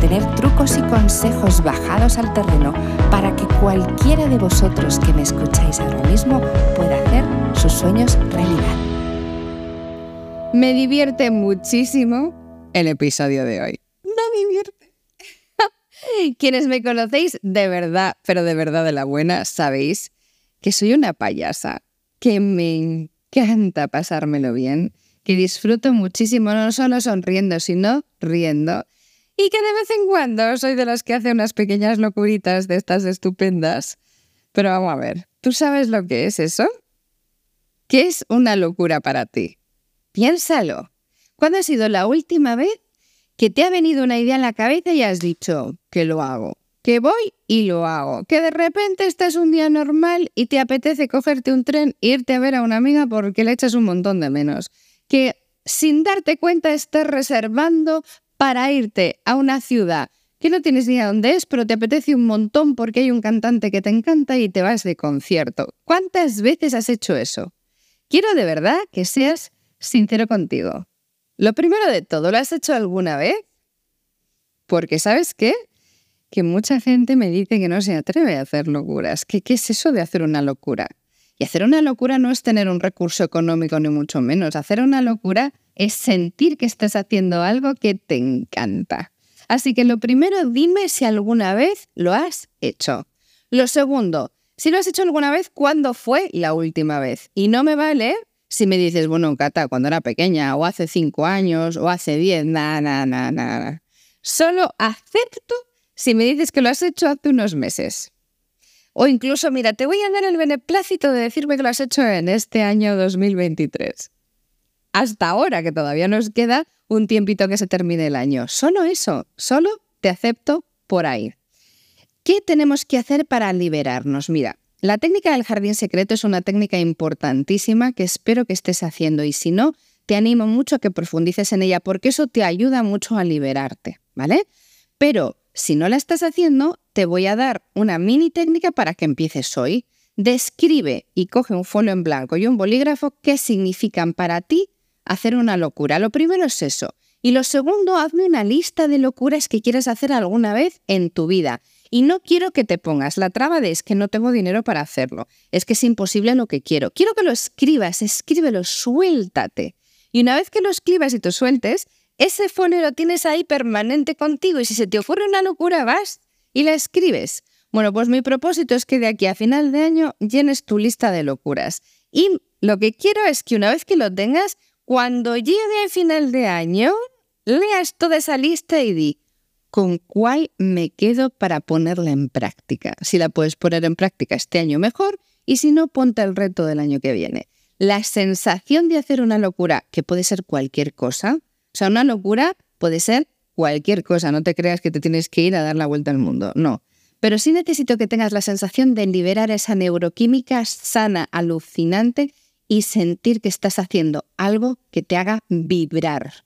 tener trucos y consejos bajados al terreno para que cualquiera de vosotros que me escucháis ahora mismo pueda hacer sus sueños realidad. Me divierte muchísimo el episodio de hoy. Me divierte. Quienes me conocéis de verdad, pero de verdad de la buena, sabéis que soy una payasa, que me encanta pasármelo bien, que disfruto muchísimo no solo sonriendo, sino riendo. Y que de vez en cuando soy de las que hace unas pequeñas locuritas de estas estupendas. Pero vamos a ver, ¿tú sabes lo que es eso? ¿Qué es una locura para ti? Piénsalo. ¿Cuándo ha sido la última vez que te ha venido una idea en la cabeza y has dicho que lo hago? Que voy y lo hago. Que de repente estás un día normal y te apetece cogerte un tren e irte a ver a una amiga porque le echas un montón de menos. Que sin darte cuenta estás reservando para irte a una ciudad que no tienes ni idea dónde es, pero te apetece un montón porque hay un cantante que te encanta y te vas de concierto. ¿Cuántas veces has hecho eso? Quiero de verdad que seas sincero contigo. Lo primero de todo, ¿lo has hecho alguna vez? Porque sabes qué? Que mucha gente me dice que no se atreve a hacer locuras. ¿Qué, ¿Qué es eso de hacer una locura? Y hacer una locura no es tener un recurso económico ni mucho menos. Hacer una locura es sentir que estás haciendo algo que te encanta. Así que lo primero, dime si alguna vez lo has hecho. Lo segundo, si lo has hecho alguna vez, ¿cuándo fue la última vez? Y no me vale si me dices, bueno, Cata, cuando era pequeña, o hace cinco años, o hace diez, nada, nada, nada. Solo acepto si me dices que lo has hecho hace unos meses. O incluso, mira, te voy a dar el beneplácito de decirme que lo has hecho en este año 2023. Hasta ahora, que todavía nos queda un tiempito que se termine el año. Solo eso, solo te acepto por ahí. ¿Qué tenemos que hacer para liberarnos? Mira, la técnica del jardín secreto es una técnica importantísima que espero que estés haciendo y si no, te animo mucho a que profundices en ella porque eso te ayuda mucho a liberarte, ¿vale? Pero si no la estás haciendo, te voy a dar una mini técnica para que empieces hoy. Describe y coge un folio en blanco y un bolígrafo qué significan para ti hacer una locura. Lo primero es eso. Y lo segundo, hazme una lista de locuras que quieras hacer alguna vez en tu vida. Y no quiero que te pongas la traba de es que no tengo dinero para hacerlo, es que es imposible lo que quiero. Quiero que lo escribas, escríbelo, suéltate. Y una vez que lo escribas y te sueltes, ese folio lo tienes ahí permanente contigo y si se te ocurre una locura vas y la escribes. Bueno, pues mi propósito es que de aquí a final de año llenes tu lista de locuras. Y lo que quiero es que una vez que lo tengas, cuando llegue a final de año, leas toda esa lista y di, ¿con cuál me quedo para ponerla en práctica? Si la puedes poner en práctica este año mejor y si no, ponte el reto del año que viene. La sensación de hacer una locura, que puede ser cualquier cosa, o sea, una locura puede ser cualquier cosa, no te creas que te tienes que ir a dar la vuelta al mundo, no. Pero sí necesito que tengas la sensación de liberar esa neuroquímica sana, alucinante, y sentir que estás haciendo algo que te haga vibrar.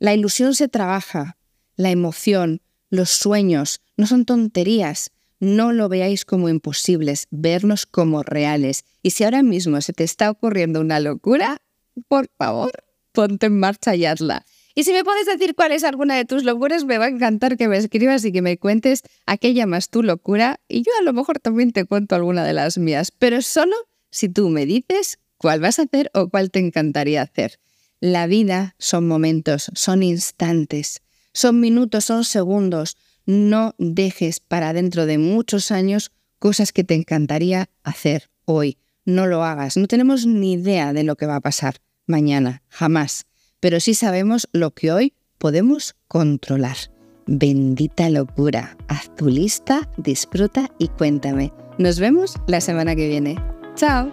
La ilusión se trabaja, la emoción, los sueños, no son tonterías. No lo veáis como imposibles, vernos como reales. Y si ahora mismo se te está ocurriendo una locura, por favor, ponte en marcha y hazla. Y si me puedes decir cuál es alguna de tus locuras, me va a encantar que me escribas y que me cuentes a qué llamas tu locura. Y yo a lo mejor también te cuento alguna de las mías, pero solo si tú me dices cuál vas a hacer o cuál te encantaría hacer. La vida son momentos, son instantes, son minutos, son segundos. No dejes para dentro de muchos años cosas que te encantaría hacer hoy. No lo hagas. No tenemos ni idea de lo que va a pasar mañana, jamás. Pero sí sabemos lo que hoy podemos controlar. Bendita locura. Haz tu lista, disfruta y cuéntame. Nos vemos la semana que viene. Chao.